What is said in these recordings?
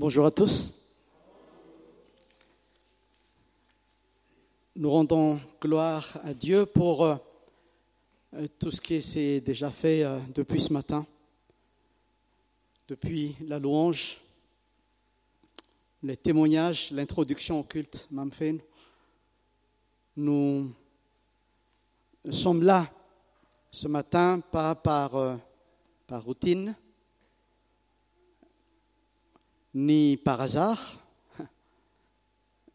Bonjour à tous. Nous rendons gloire à Dieu pour euh, tout ce qui s'est déjà fait euh, depuis ce matin, depuis la louange, les témoignages, l'introduction au culte Mamfen. Nous sommes là ce matin, pas euh, par routine, ni par hasard,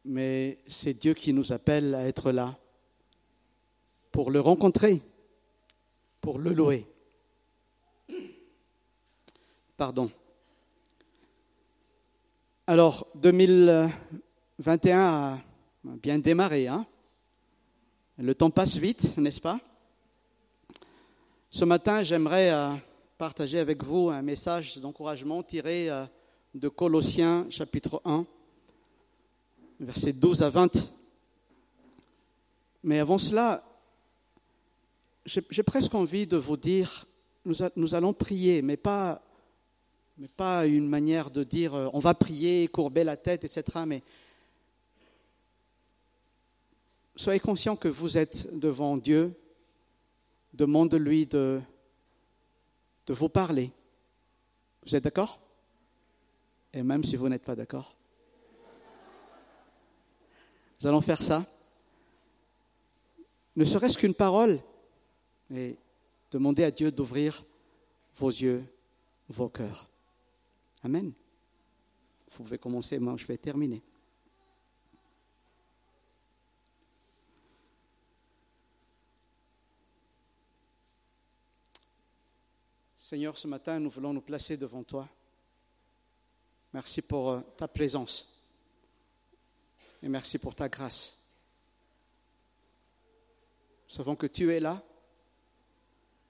mais c'est Dieu qui nous appelle à être là pour le rencontrer, pour le louer. Pardon. Alors, 2021 a bien démarré. Hein Le temps passe vite, n'est-ce pas? Ce matin, j'aimerais euh, partager avec vous un message d'encouragement tiré euh, de Colossiens chapitre 1, versets 12 à 20. Mais avant cela, j'ai presque envie de vous dire, nous, allons prier, mais pas, une manière de dire euh, on va prier, courber la tête, etc. Mais soyez conscients que vous êtes devant Dieu, demande-lui de, de vous parler. Vous êtes d'accord? Et même si vous n'êtes pas d'accord. Nous allons faire ça. Ne serait-ce qu'une parole, et demandez à Dieu d'ouvrir vos yeux, vos cœurs. Amen. Vous pouvez commencer, moi je vais terminer. Seigneur, ce matin, nous voulons nous placer devant toi. Merci pour euh, ta présence. Et merci pour ta grâce. Nous savons que tu es là.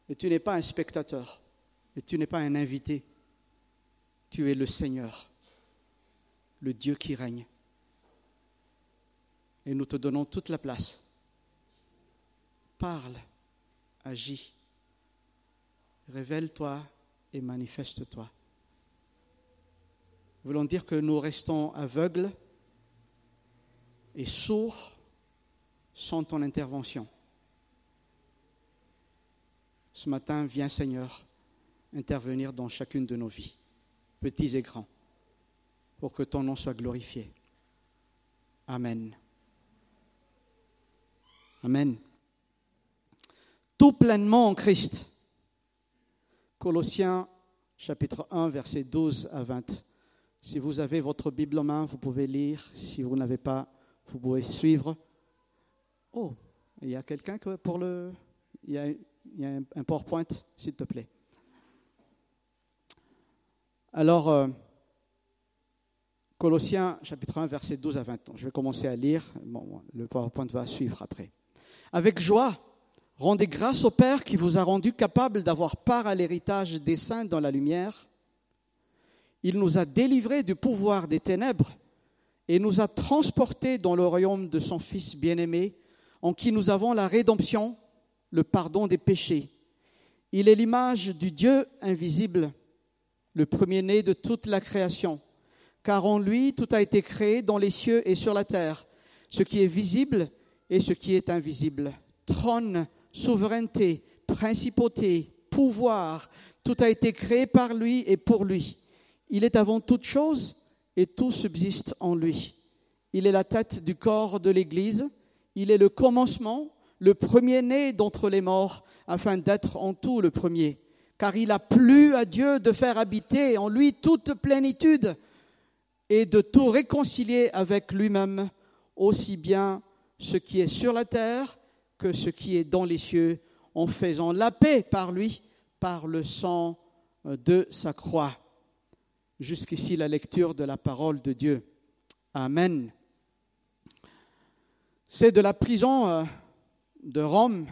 Et tu n'es pas un spectateur. Et tu n'es pas un invité. Tu es le Seigneur. Le Dieu qui règne. Et nous te donnons toute la place. Parle, agis, révèle-toi et manifeste-toi voulons dire que nous restons aveugles et sourds sans ton intervention. Ce matin, viens Seigneur intervenir dans chacune de nos vies, petits et grands, pour que ton nom soit glorifié. Amen. Amen. Tout pleinement en Christ. Colossiens chapitre 1, versets 12 à 20. Si vous avez votre Bible en main, vous pouvez lire. Si vous n'avez pas, vous pouvez suivre. Oh, il y a quelqu'un pour le. Il y a, un PowerPoint, s'il te plaît. Alors, euh, Colossiens chapitre 1, verset 12 à 20. Je vais commencer à lire. Bon, le PowerPoint va suivre après. Avec joie, rendez grâce au Père qui vous a rendu capable d'avoir part à l'héritage des saints dans la lumière il nous a délivrés du pouvoir des ténèbres et nous a transportés dans le royaume de son Fils bien-aimé, en qui nous avons la rédemption, le pardon des péchés. Il est l'image du Dieu invisible, le premier-né de toute la création, car en lui tout a été créé dans les cieux et sur la terre, ce qui est visible et ce qui est invisible. Trône, souveraineté, principauté, pouvoir, tout a été créé par lui et pour lui. Il est avant toute chose et tout subsiste en lui. Il est la tête du corps de l'Église. Il est le commencement, le premier-né d'entre les morts, afin d'être en tout le premier. Car il a plu à Dieu de faire habiter en lui toute plénitude et de tout réconcilier avec lui-même, aussi bien ce qui est sur la terre que ce qui est dans les cieux, en faisant la paix par lui, par le sang de sa croix. Jusqu'ici la lecture de la parole de Dieu. Amen. C'est de la prison euh, de Rome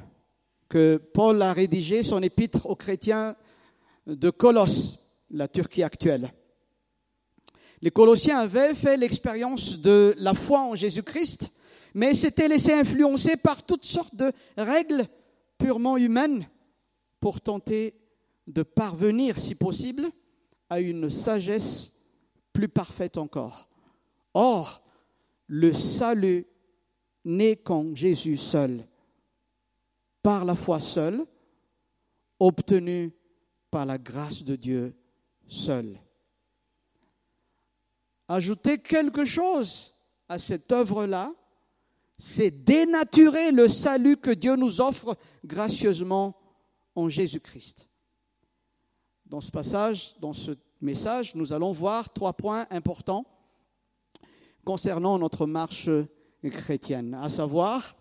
que Paul a rédigé son épître aux chrétiens de Colosse, la Turquie actuelle. Les Colossiens avaient fait l'expérience de la foi en Jésus-Christ, mais s'étaient laissés influencer par toutes sortes de règles purement humaines pour tenter de parvenir, si possible, à une sagesse plus parfaite encore. Or, le salut n'est qu'en Jésus seul, par la foi seule, obtenu par la grâce de Dieu seul. Ajouter quelque chose à cette œuvre-là, c'est dénaturer le salut que Dieu nous offre gracieusement en Jésus-Christ. Dans ce passage, dans ce message, nous allons voir trois points importants concernant notre marche chrétienne, à savoir,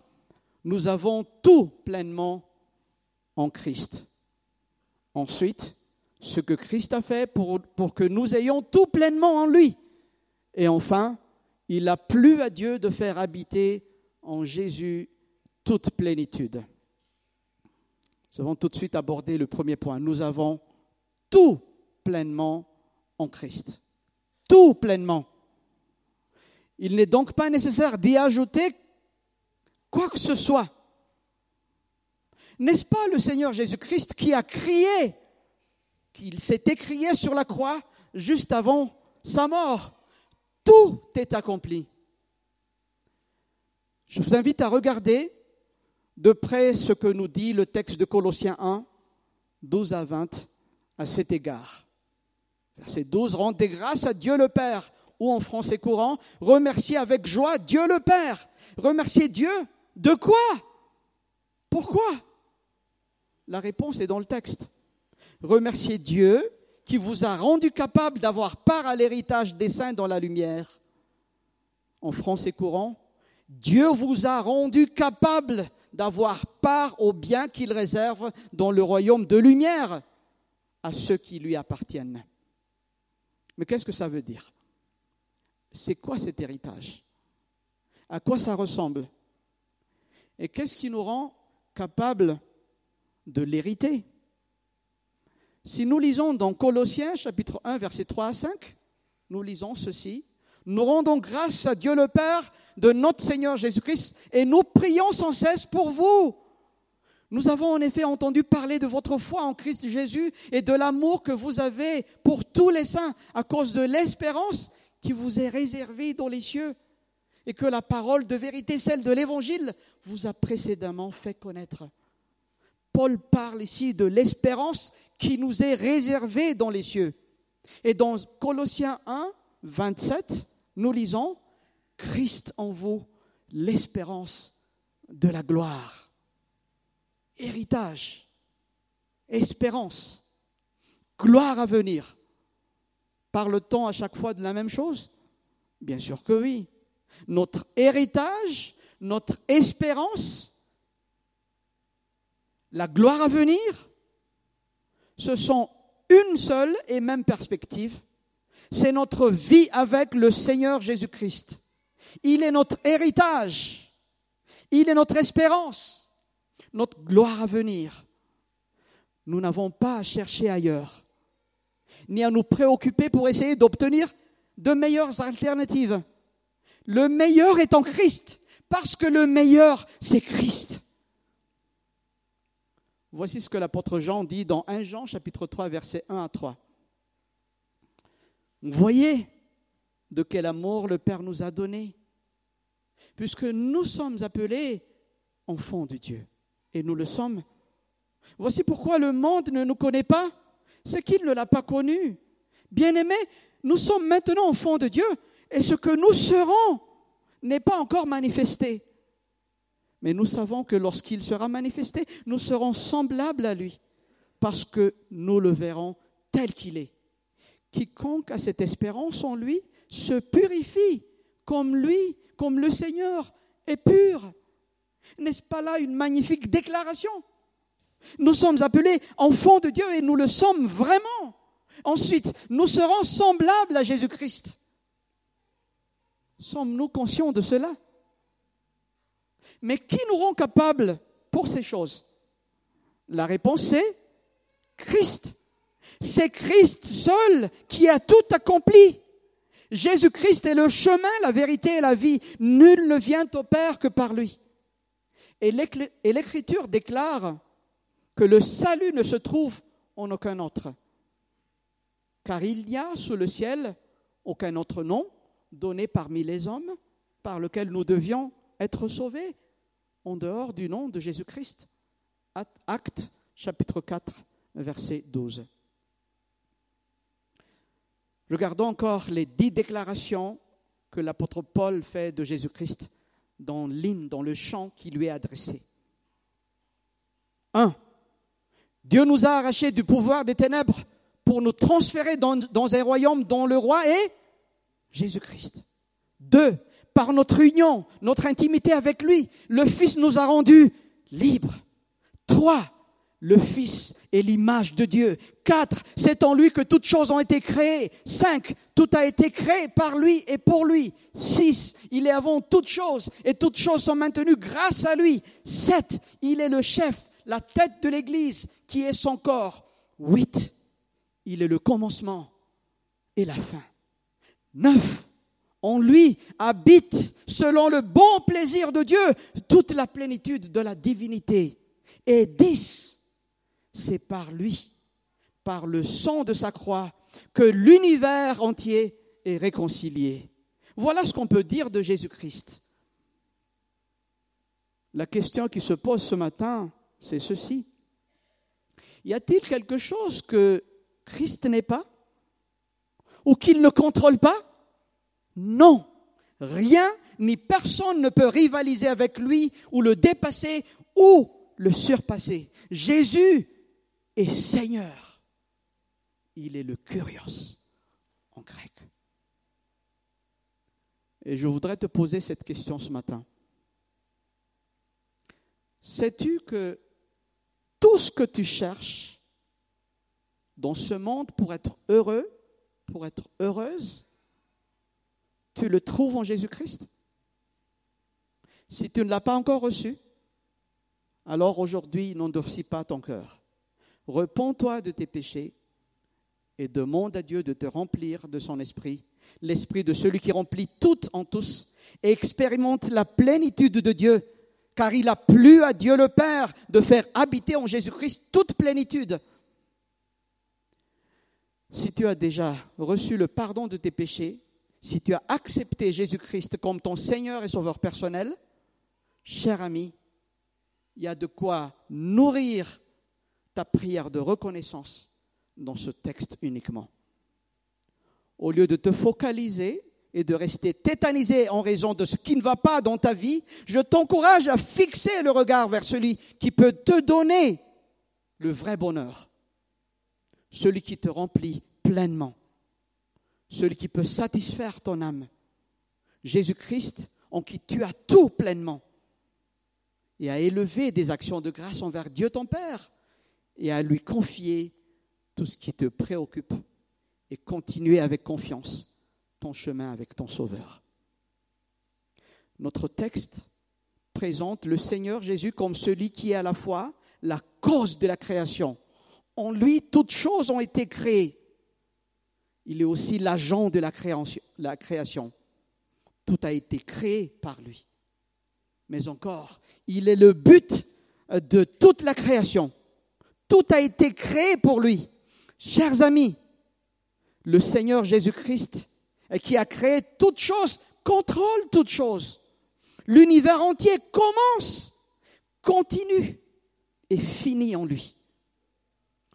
nous avons tout pleinement en Christ. Ensuite, ce que Christ a fait pour, pour que nous ayons tout pleinement en lui. Et enfin, il a plu à Dieu de faire habiter en Jésus toute plénitude. Nous avons tout de suite abordé le premier point. Nous avons tout pleinement en Christ. Tout pleinement. Il n'est donc pas nécessaire d'y ajouter quoi que ce soit. N'est-ce pas le Seigneur Jésus-Christ qui a crié, qu'il s'est écrié sur la croix juste avant sa mort? Tout est accompli. Je vous invite à regarder de près ce que nous dit le texte de Colossiens 1, 12 à 20 à cet égard. Verset 12, rendez grâce à Dieu le Père, ou en français courant, remerciez avec joie Dieu le Père. Remerciez Dieu de quoi? Pourquoi? La réponse est dans le texte. Remerciez Dieu qui vous a rendu capable d'avoir part à l'héritage des saints dans la lumière. En français courant, Dieu vous a rendu capable d'avoir part au bien qu'il réserve dans le royaume de lumière à ceux qui lui appartiennent. Mais qu'est-ce que ça veut dire? C'est quoi cet héritage? À quoi ça ressemble? Et qu'est-ce qui nous rend capables de l'hériter? Si nous lisons dans Colossiens chapitre 1 versets 3 à 5, nous lisons ceci. Nous rendons grâce à Dieu le Père de notre Seigneur Jésus-Christ et nous prions sans cesse pour vous. Nous avons en effet entendu parler de votre foi en Christ Jésus et de l'amour que vous avez pour tous les saints à cause de l'espérance qui vous est réservée dans les cieux et que la parole de vérité, celle de l'Évangile, vous a précédemment fait connaître. Paul parle ici de l'espérance qui nous est réservée dans les cieux. Et dans Colossiens 1, 27, nous lisons Christ en vous, l'espérance de la gloire. Héritage, espérance, gloire à venir. Parle-t-on à chaque fois de la même chose? Bien sûr que oui. Notre héritage, notre espérance, la gloire à venir, ce sont une seule et même perspective c'est notre vie avec le Seigneur Jésus-Christ. Il est notre héritage. Il est notre espérance, notre gloire à venir. Nous n'avons pas à chercher ailleurs, ni à nous préoccuper pour essayer d'obtenir de meilleures alternatives. Le meilleur est en Christ, parce que le meilleur, c'est Christ. Voici ce que l'apôtre Jean dit dans 1 Jean chapitre 3 versets 1 à 3. Vous voyez de quel amour le Père nous a donné, puisque nous sommes appelés enfants de Dieu, et nous le sommes. Voici pourquoi le monde ne nous connaît pas, c'est qu'il ne l'a pas connu. Bien-aimés, nous sommes maintenant enfants de Dieu, et ce que nous serons n'est pas encore manifesté. Mais nous savons que lorsqu'il sera manifesté, nous serons semblables à lui, parce que nous le verrons tel qu'il est. Quiconque a cette espérance en lui se purifie comme lui, comme le Seigneur est pur. N'est-ce pas là une magnifique déclaration? Nous sommes appelés enfants de Dieu et nous le sommes vraiment. Ensuite, nous serons semblables à Jésus-Christ. Sommes-nous conscients de cela? Mais qui nous rend capables pour ces choses? La réponse est Christ. C'est Christ seul qui a tout accompli. Jésus-Christ est le chemin, la vérité et la vie. Nul ne vient au Père que par lui. Et l'Écriture déclare que le salut ne se trouve en aucun autre. Car il n'y a sous le ciel aucun autre nom donné parmi les hommes par lequel nous devions être sauvés en dehors du nom de Jésus-Christ. Acte chapitre 4, verset 12. Regardons encore les dix déclarations que l'apôtre Paul fait de Jésus-Christ dans l'hymne, dans le chant qui lui est adressé. 1. Dieu nous a arrachés du pouvoir des ténèbres pour nous transférer dans, dans un royaume dont le roi est Jésus-Christ. 2. Par notre union, notre intimité avec lui, le Fils nous a rendus libres. 3 le Fils est l'image de Dieu. Quatre, c'est en lui que toutes choses ont été créées. Cinq, tout a été créé par lui et pour lui. Six, il est avant toutes choses et toutes choses sont maintenues grâce à lui. Sept, il est le chef, la tête de l'Église qui est son corps. Huit, il est le commencement et la fin. Neuf, en lui habite, selon le bon plaisir de Dieu, toute la plénitude de la divinité. Et dix, c'est par lui, par le sang de sa croix, que l'univers entier est réconcilié. Voilà ce qu'on peut dire de Jésus-Christ. La question qui se pose ce matin, c'est ceci. Y a-t-il quelque chose que Christ n'est pas Ou qu'il ne contrôle pas? Non. Rien ni personne ne peut rivaliser avec lui ou le dépasser ou le surpasser. Jésus et Seigneur. Il est le Curios en grec. Et je voudrais te poser cette question ce matin. Sais-tu que tout ce que tu cherches dans ce monde pour être heureux, pour être heureuse, tu le trouves en Jésus-Christ? Si tu ne l'as pas encore reçu, alors aujourd'hui n'endurcis pas ton cœur. Repends-toi de tes péchés et demande à Dieu de te remplir de son esprit, l'esprit de celui qui remplit tout en tous, et expérimente la plénitude de Dieu, car il a plu à Dieu le Père de faire habiter en Jésus-Christ toute plénitude. Si tu as déjà reçu le pardon de tes péchés, si tu as accepté Jésus-Christ comme ton Seigneur et Sauveur personnel, cher ami, il y a de quoi nourrir ta prière de reconnaissance dans ce texte uniquement. Au lieu de te focaliser et de rester tétanisé en raison de ce qui ne va pas dans ta vie, je t'encourage à fixer le regard vers celui qui peut te donner le vrai bonheur, celui qui te remplit pleinement, celui qui peut satisfaire ton âme. Jésus-Christ, en qui tu as tout pleinement, et à élever des actions de grâce envers Dieu ton Père et à lui confier tout ce qui te préoccupe et continuer avec confiance ton chemin avec ton Sauveur. Notre texte présente le Seigneur Jésus comme celui qui est à la fois la cause de la création. En lui, toutes choses ont été créées. Il est aussi l'agent de la création. Tout a été créé par lui. Mais encore, il est le but de toute la création. Tout a été créé pour lui. Chers amis, le Seigneur Jésus-Christ, qui a créé toutes choses, contrôle toutes choses. L'univers entier commence, continue et finit en lui.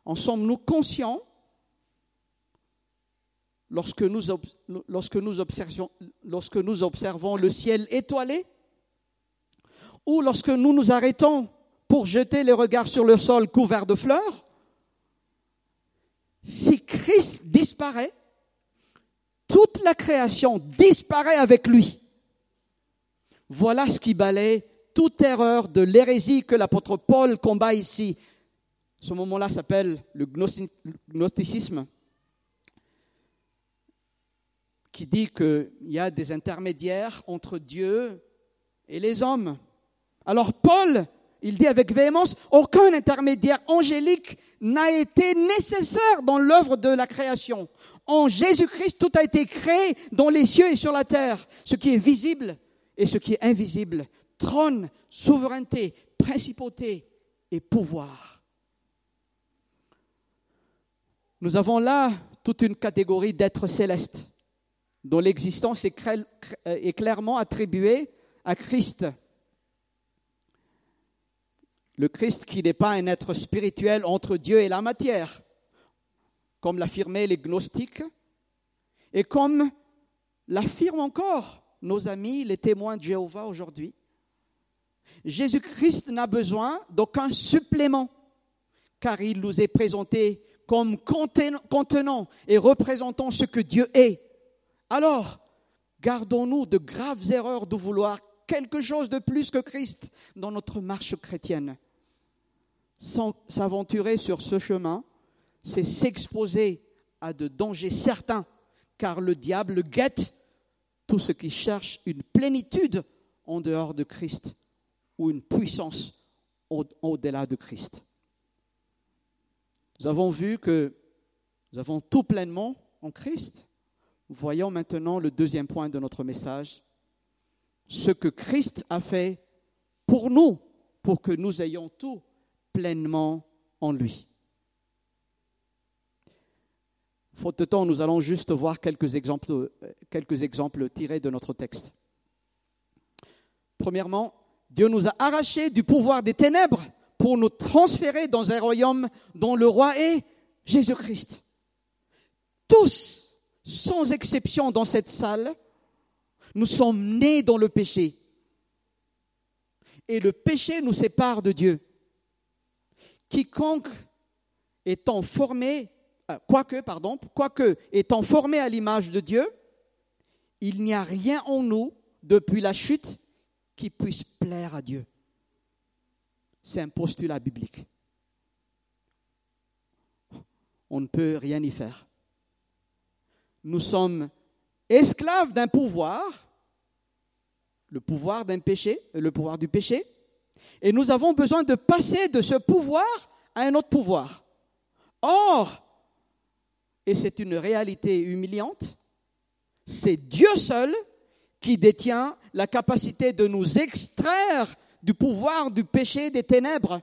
En sommes-nous conscients lorsque nous, observons, observons le ciel étoilé ou lorsque nous nous arrêtons pour jeter les regards sur le sol couvert de fleurs, si Christ disparaît, toute la création disparaît avec lui. Voilà ce qui balaye toute erreur de l'hérésie que l'apôtre Paul combat ici. Ce moment-là s'appelle le gnosticisme, qui dit qu'il y a des intermédiaires entre Dieu et les hommes. Alors Paul il dit avec véhémence, aucun intermédiaire angélique n'a été nécessaire dans l'œuvre de la création. En Jésus-Christ, tout a été créé dans les cieux et sur la terre, ce qui est visible et ce qui est invisible. Trône, souveraineté, principauté et pouvoir. Nous avons là toute une catégorie d'êtres célestes dont l'existence est, clairement attribuée à Christ. Le Christ qui n'est pas un être spirituel entre Dieu et la matière, comme l'affirmaient les gnostiques, et comme l'affirment encore nos amis, les témoins de Jéhovah aujourd'hui. Jésus-Christ n'a besoin d'aucun supplément, car il nous est présenté comme contenant et représentant ce que Dieu est. Alors, gardons-nous de graves erreurs de vouloir quelque chose de plus que Christ dans notre marche chrétienne. S'aventurer sur ce chemin, c'est s'exposer à de dangers certains, car le diable guette tout ce qui cherche une plénitude en dehors de Christ ou une puissance au-delà de Christ. Nous avons vu que nous avons tout pleinement en Christ. Voyons maintenant le deuxième point de notre message, ce que Christ a fait pour nous, pour que nous ayons tout pleinement en lui. Faute de temps, nous allons juste voir quelques exemples, quelques exemples tirés de notre texte. Premièrement, Dieu nous a arrachés du pouvoir des ténèbres pour nous transférer dans un royaume dont le roi est Jésus-Christ. Tous, sans exception dans cette salle, nous sommes nés dans le péché. Et le péché nous sépare de Dieu. Quiconque étant formé euh, quoique, pardon, quoique étant formé à l'image de Dieu, il n'y a rien en nous depuis la chute qui puisse plaire à Dieu. C'est un postulat biblique. On ne peut rien y faire. Nous sommes esclaves d'un pouvoir, le pouvoir d'un péché, le pouvoir du péché, et nous avons besoin de passer de ce pouvoir à un autre pouvoir. Or, et c'est une réalité humiliante, c'est Dieu seul qui détient la capacité de nous extraire du pouvoir du péché des ténèbres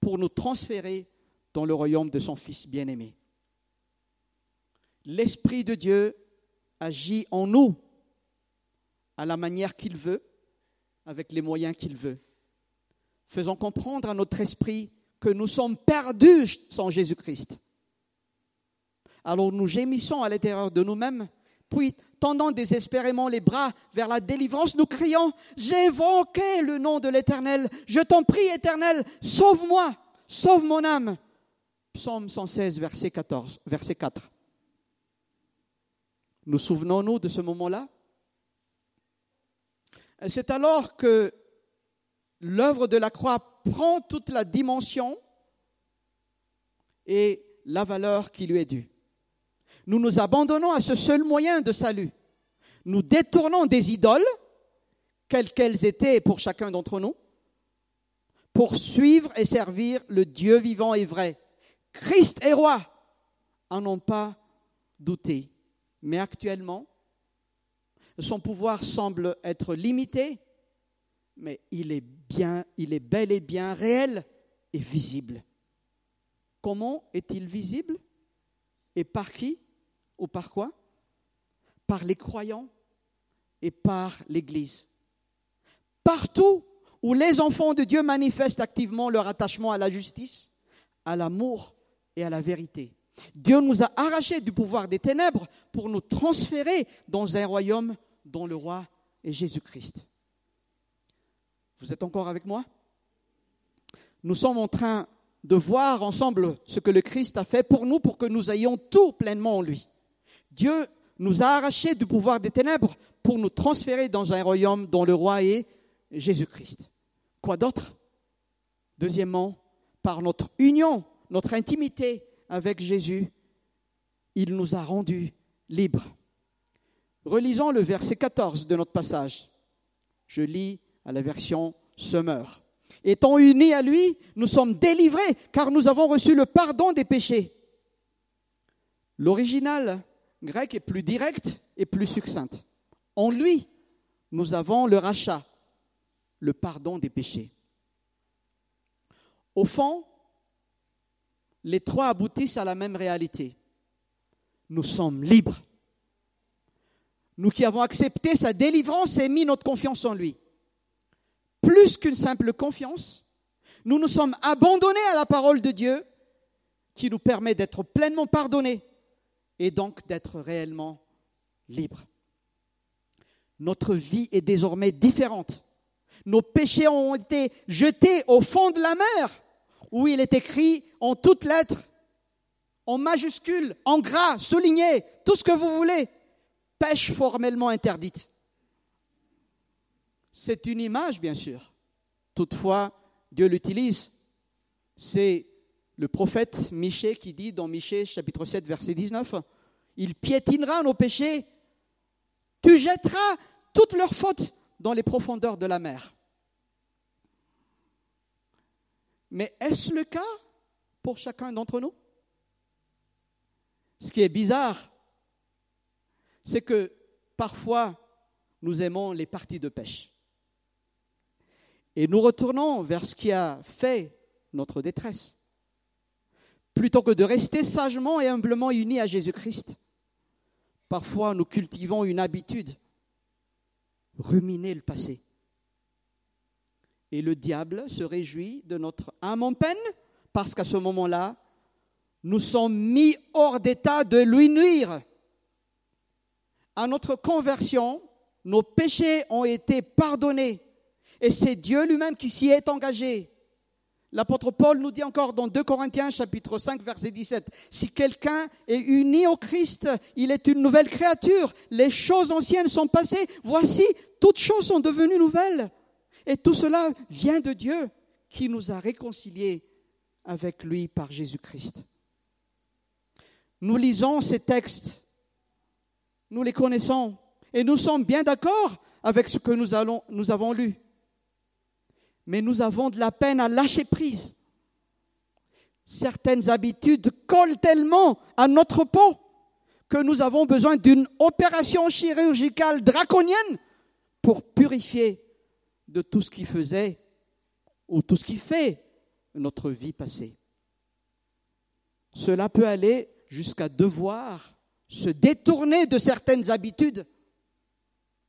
pour nous transférer dans le royaume de son Fils bien-aimé. L'Esprit de Dieu agit en nous à la manière qu'il veut, avec les moyens qu'il veut. Faisons comprendre à notre esprit que nous sommes perdus sans Jésus-Christ alors nous gémissons à l'intérieur de nous-mêmes, puis tendant désespérément les bras vers la délivrance, nous crions, j'ai invoqué le nom de l'Éternel, je t'en prie, Éternel, sauve-moi, sauve mon âme. Psaume 116, verset 14, verset 4. Nous souvenons-nous de ce moment-là? C'est alors que l'œuvre de la croix prend toute la dimension et la valeur qui lui est due nous nous abandonnons à ce seul moyen de salut. Nous détournons des idoles, quelles qu'elles étaient pour chacun d'entre nous, pour suivre et servir le Dieu vivant et vrai. Christ est roi, en n'ont pas douté. Mais actuellement, son pouvoir semble être limité, mais il est il est bel et bien réel et visible. Comment est-il visible? Et par qui? Ou par quoi? Par les croyants et par l'Église. Partout où les enfants de Dieu manifestent activement leur attachement à la justice, à l'amour et à la vérité. Dieu nous a arrachés du pouvoir des ténèbres pour nous transférer dans un royaume dont le roi est Jésus-Christ. Vous êtes encore avec moi? Nous sommes en train de voir ensemble ce que le Christ a fait pour nous, pour que nous ayons tout pleinement en lui. Dieu nous a arrachés du pouvoir des ténèbres pour nous transférer dans un royaume dont le roi est Jésus-Christ. Quoi d'autre? Deuxièmement, par notre union, notre intimité avec Jésus, il nous a rendus libres. Relisons le verset 14 de notre passage. Je lis à la version Summer. Étant unis à lui, nous sommes délivrés car nous avons reçu le pardon des péchés. L'original grecque est plus directe et plus succincte. En lui, nous avons le rachat, le pardon des péchés. Au fond, les trois aboutissent à la même réalité. Nous sommes libres. nous qui avons accepté sa délivrance et mis notre confiance en lui. Plus qu'une simple confiance, nous nous sommes abandonnés à la parole de Dieu qui nous permet d'être pleinement pardonnés et donc d'être réellement libres. Notre vie est désormais différente. Nos péchés ont été jetés au fond de la mer, où il est écrit en toutes lettres, en majuscules, en gras, souligné, tout ce que vous voulez, pêche formellement interdite. C'est une image, bien sûr. Toutefois, Dieu l'utilise. C'est le prophète Michée qui dit dans Michée chapitre 7 verset 19, il piétinera nos péchés, tu jetteras toutes leurs fautes dans les profondeurs de la mer. Mais est-ce le cas pour chacun d'entre nous? Ce qui est bizarre, c'est que parfois nous aimons les parties de pêche. Et nous retournons vers ce qui a fait notre détresse. Plutôt que de rester sagement et humblement unis à Jésus-Christ, parfois nous cultivons une habitude, ruminer le passé. Et le diable se réjouit de notre âme en peine, parce qu'à ce moment-là, nous sommes mis hors d'état de lui nuire. À notre conversion, nos péchés ont été pardonnés et c'est Dieu lui-même qui s'y est engagé. L'apôtre Paul nous dit encore dans 2 Corinthiens chapitre 5 verset 17, si quelqu'un est uni au Christ, il est une nouvelle créature. Les choses anciennes sont passées. Voici, toutes choses sont devenues nouvelles. Et tout cela vient de Dieu qui nous a réconciliés avec lui par Jésus-Christ. Nous lisons ces textes, nous les connaissons et nous sommes bien d'accord avec ce que nous, nous avons lu mais nous avons de la peine à lâcher prise. Certaines habitudes collent tellement à notre peau que nous avons besoin d'une opération chirurgicale draconienne pour purifier de tout ce qui faisait ou tout ce qui fait notre vie passée. Cela peut aller jusqu'à devoir se détourner de certaines habitudes,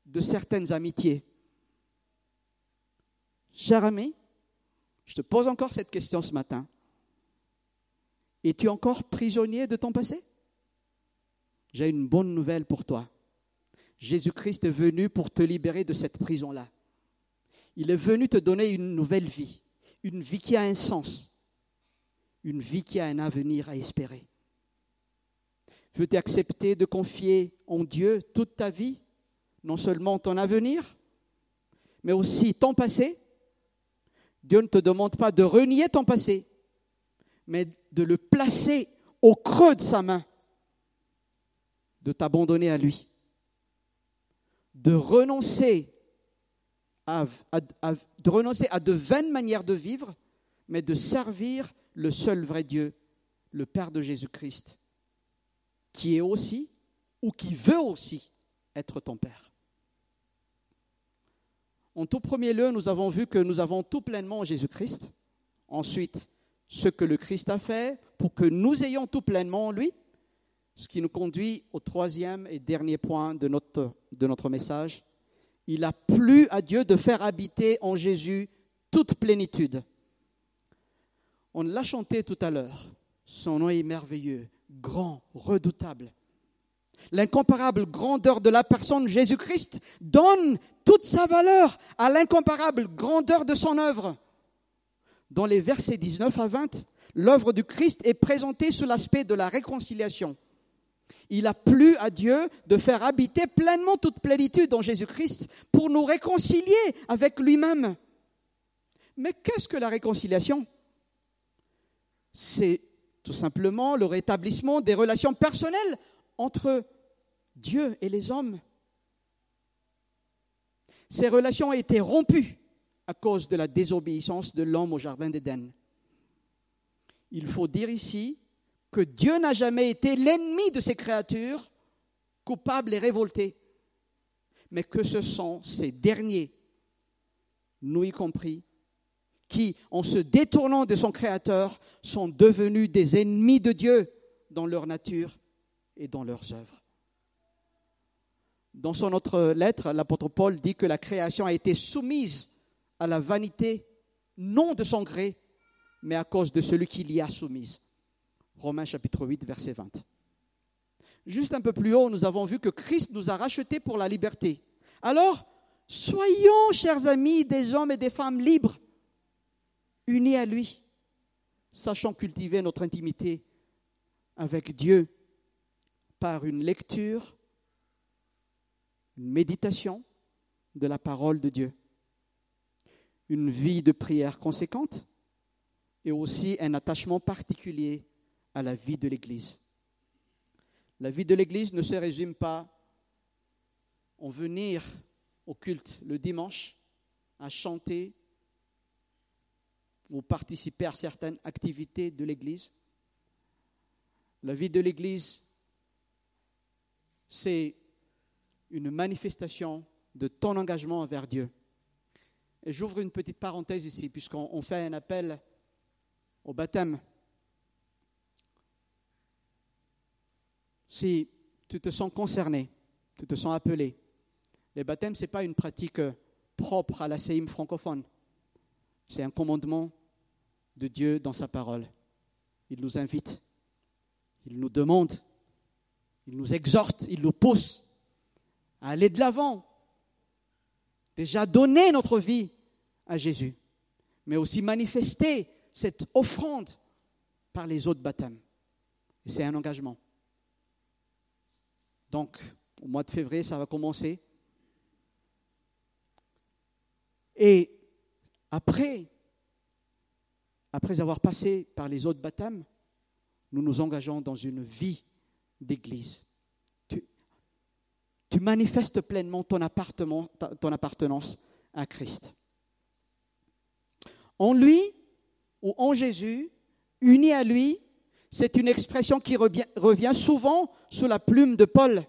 de certaines amitiés. Cher ami, je te pose encore cette question ce matin. Es-tu encore prisonnier de ton passé? J'ai une bonne nouvelle pour toi. Jésus-Christ est venu pour te libérer de cette prison-là. Il est venu te donner une nouvelle vie, une vie qui a un sens, une vie qui a un avenir à espérer. Veux-tu accepter de confier en Dieu toute ta vie, non seulement ton avenir, mais aussi ton passé? Dieu ne te demande pas de renier ton passé, mais de le placer au creux de sa main, de t'abandonner à lui, de renoncer à, de vaines manières de vivre, mais de servir le seul vrai Dieu, le Père de Jésus-Christ, qui est aussi, ou qui veut aussi être ton Père. En tout premier lieu, nous avons vu que nous avons tout pleinement en Jésus-Christ. Ensuite, ce que le Christ a fait pour que nous ayons tout pleinement en lui. Ce qui nous conduit au troisième et dernier point de notre, de notre message. Il a plu à Dieu de faire habiter en Jésus toute plénitude. On l'a chanté tout à l'heure. Son nom est merveilleux, grand, redoutable. L'incomparable grandeur de la personne Jésus-Christ donne toute sa valeur à l'incomparable grandeur de son œuvre. Dans les versets 19 à 20, l'œuvre du Christ est présentée sous l'aspect de la réconciliation. Il a plu à Dieu de faire habiter pleinement toute plénitude en Jésus-Christ pour nous réconcilier avec lui-même. Mais qu'est-ce que la réconciliation? C'est tout simplement le rétablissement des relations personnelles entre Dieu et les hommes. Ces relations ont été rompues à cause de la désobéissance de l'homme au Jardin d'Éden. Il faut dire ici que Dieu n'a jamais été l'ennemi de ses créatures, coupables et révoltés, mais que ce sont ces derniers, nous y compris, qui, en se détournant de son Créateur, sont devenus des ennemis de Dieu dans leur nature et dans leurs œuvres. Dans son autre lettre, l'apôtre Paul dit que la création a été soumise à la vanité, non de son gré, mais à cause de celui qui l'y a soumise. Romains chapitre 8, verset 20. Juste un peu plus haut, nous avons vu que Christ nous a rachetés pour la liberté. Alors, soyons, chers amis, des hommes et des femmes libres, unis à lui, sachant cultiver notre intimité avec Dieu par une lecture, une méditation de la parole de Dieu, une vie de prière conséquente et aussi un attachement particulier à la vie de l'Église. La vie de l'Église ne se résume pas en venir au culte le dimanche, à chanter ou participer à certaines activités de l'Église. La vie de l'Église, c'est une manifestation de ton engagement envers Dieu. Et j'ouvre une petite parenthèse ici, puisqu'on fait un appel au baptême si tu te sens concerné, tu te sens appelé. Le baptême, ce n'est pas une pratique propre à la CIM francophone. C'est un commandement de Dieu dans sa parole. Il nous invite, il nous demande, il nous exhorte, il nous pousse à aller de l'avant. Déjà donner notre vie à Jésus, mais aussi manifester cette offrande par les autres baptêmes. Et c'est un engagement. Donc, au mois de février, ça va commencer. Et après, après avoir passé par les autres baptêmes, nous nous engageons dans une vie d'église. Tu, manifestes pleinement ton, ton appartenance à Christ. En lui ou en Jésus, unis à lui, c'est une expression qui revient souvent sous la plume de Paul.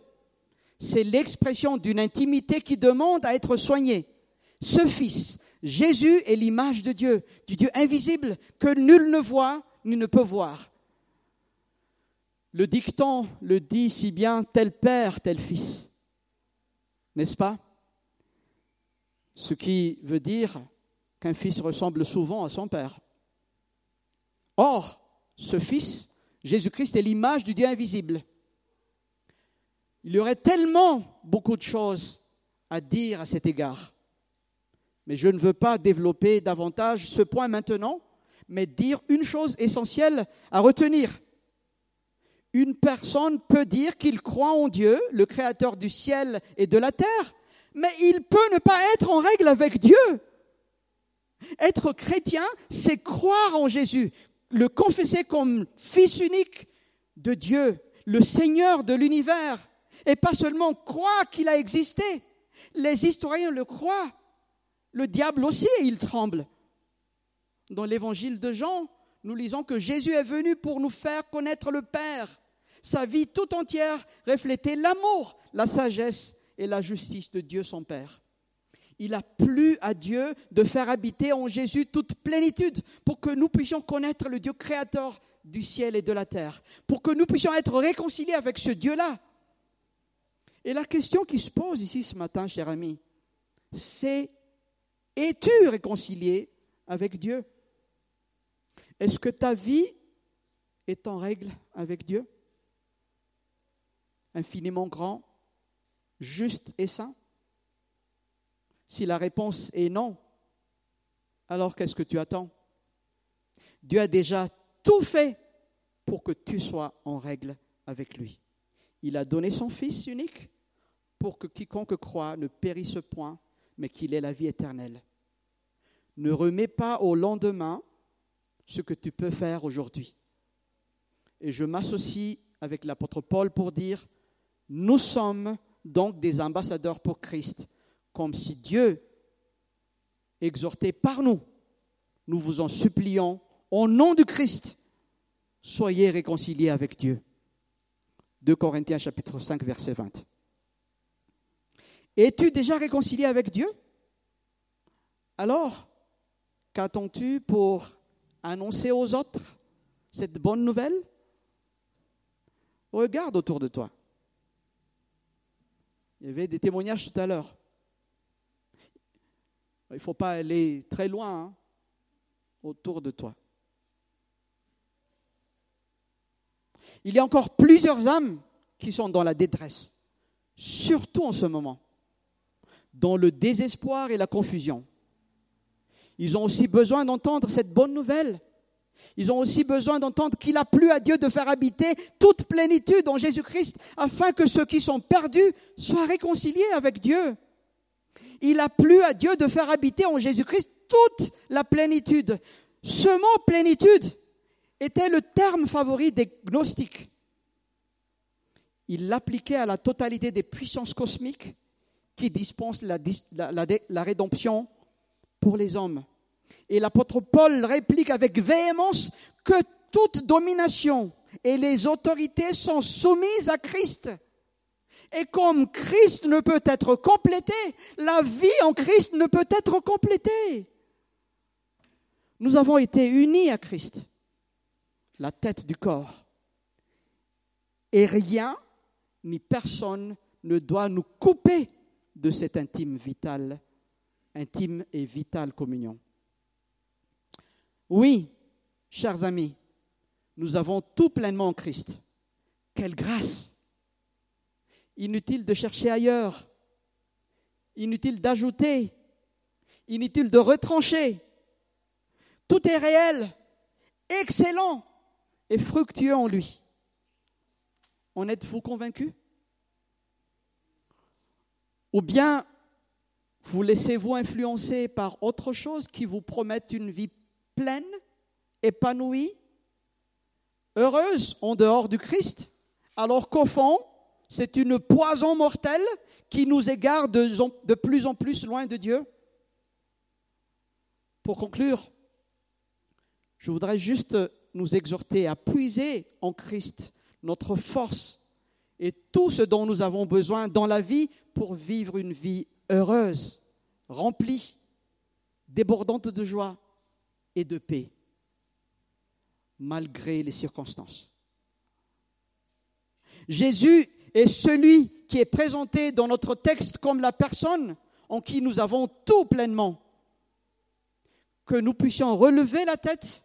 C'est l'expression d'une intimité qui demande à être soignée. Ce Fils, Jésus est l'image de Dieu, du Dieu invisible que nul ne voit ni ne peut voir. Le dicton le dit si bien, tel père, tel fils. N'est-ce pas? Ce qui veut dire qu'un fils ressemble souvent à son père. Or, ce fils Jésus-Christ est l'image du Dieu invisible. Il y aurait tellement beaucoup de choses à dire à cet égard. Mais je ne veux pas développer davantage ce point maintenant, mais dire une chose essentielle à retenir. Une personne peut dire qu'il croit en Dieu, le Créateur du ciel et de la terre, mais il peut ne pas être en règle avec Dieu. Être chrétien, c'est croire en Jésus, le confesser comme fils unique de Dieu, le Seigneur de l'univers, et pas seulement croire qu'il a existé. Les historiens le croient. Le diable aussi, il tremble. Dans l'évangile de Jean, nous lisons que Jésus est venu pour nous faire connaître le Père. Sa vie tout entière reflétait l'amour, la sagesse et la justice de Dieu son Père. Il a plu à Dieu de faire habiter en Jésus toute plénitude pour que nous puissions connaître le Dieu créateur du ciel et de la terre, pour que nous puissions être réconciliés avec ce Dieu-là. Et la question qui se pose ici ce matin, cher ami, c'est es-tu réconcilié avec Dieu? Est-ce que ta vie est en règle avec Dieu? Infiniment grand, juste et saint si la réponse est non, alors qu'est-ce que tu attends? Dieu a déjà tout fait pour que tu sois en règle avec lui. Il a donné son Fils unique pour que quiconque croit ne périsse point, mais qu'il ait la vie éternelle. Ne remets pas au lendemain ce que tu peux faire aujourd'hui. Et je m'associe avec l'apôtre Paul pour dire, nous sommes donc des ambassadeurs pour Christ comme si Dieu exhortait par nous, nous vous en supplions, au nom du Christ, soyez réconciliés avec Dieu. 2 Corinthiens chapitre 5 verset 20. Es-tu déjà réconcilié avec Dieu? Alors, qu'attends-tu pour annoncer aux autres cette bonne nouvelle? Regarde autour de toi. Il y avait des témoignages tout à l'heure. Il ne faut pas aller très loin hein, autour de toi. Il y a encore plusieurs âmes qui sont dans la détresse, surtout en ce moment, dans le désespoir et la confusion. Ils ont aussi besoin d'entendre cette bonne nouvelle. Ils ont aussi besoin d'entendre qu'il a plu à Dieu de faire habiter toute plénitude en Jésus-Christ afin que ceux qui sont perdus soient réconciliés avec Dieu. Il a plu à Dieu de faire habiter en Jésus-Christ toute la plénitude. Ce mot plénitude était le terme favori des gnostiques. Il l'appliquait à la totalité des puissances cosmiques qui dispensent la, la rédemption pour les hommes. Et l'apôtre Paul réplique avec véhémence que toute domination et les autorités sont soumises à Christ. Et comme Christ ne peut être complété, la vie en Christ ne peut être complétée. Nous avons été unis à Christ, la tête du corps. Et rien ni personne ne doit nous couper de cette intime vitale, intime et vitale communion. Oui, chers amis, nous avons tout pleinement en Christ. Quelle grâce Inutile de chercher ailleurs, inutile d'ajouter, inutile de retrancher. Tout est réel, excellent et fructueux en lui. En êtes-vous convaincu Ou bien vous laissez-vous influencer par autre chose qui vous promette une vie pleine, épanouie, heureuse en dehors du Christ, alors qu'au fond, c'est une poison mortelle qui nous égare de, de plus en plus loin de Dieu. Pour conclure, je voudrais juste nous exhorter à puiser en Christ notre force et tout ce dont nous avons besoin dans la vie pour vivre une vie heureuse, remplie, débordante de joie, et de paix, malgré les circonstances. Jésus est celui qui est présenté dans notre texte comme la personne en qui nous avons tout pleinement. Que nous puissions relever la tête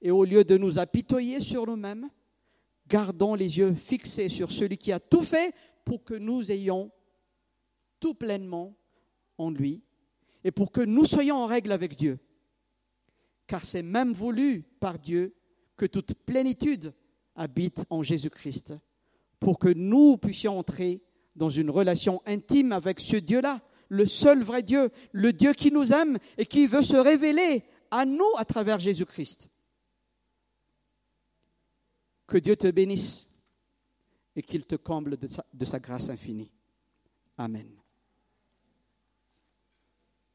et au lieu de nous apitoyer sur nous-mêmes, gardons les yeux fixés sur celui qui a tout fait pour que nous ayons tout pleinement en lui et pour que nous soyons en règle avec Dieu car c'est même voulu par Dieu que toute plénitude habite en Jésus-Christ, pour que nous puissions entrer dans une relation intime avec ce Dieu-là, le seul vrai Dieu, le Dieu qui nous aime et qui veut se révéler à nous à travers Jésus-Christ. Que Dieu te bénisse et qu'il te comble de sa, de sa grâce infinie. Amen.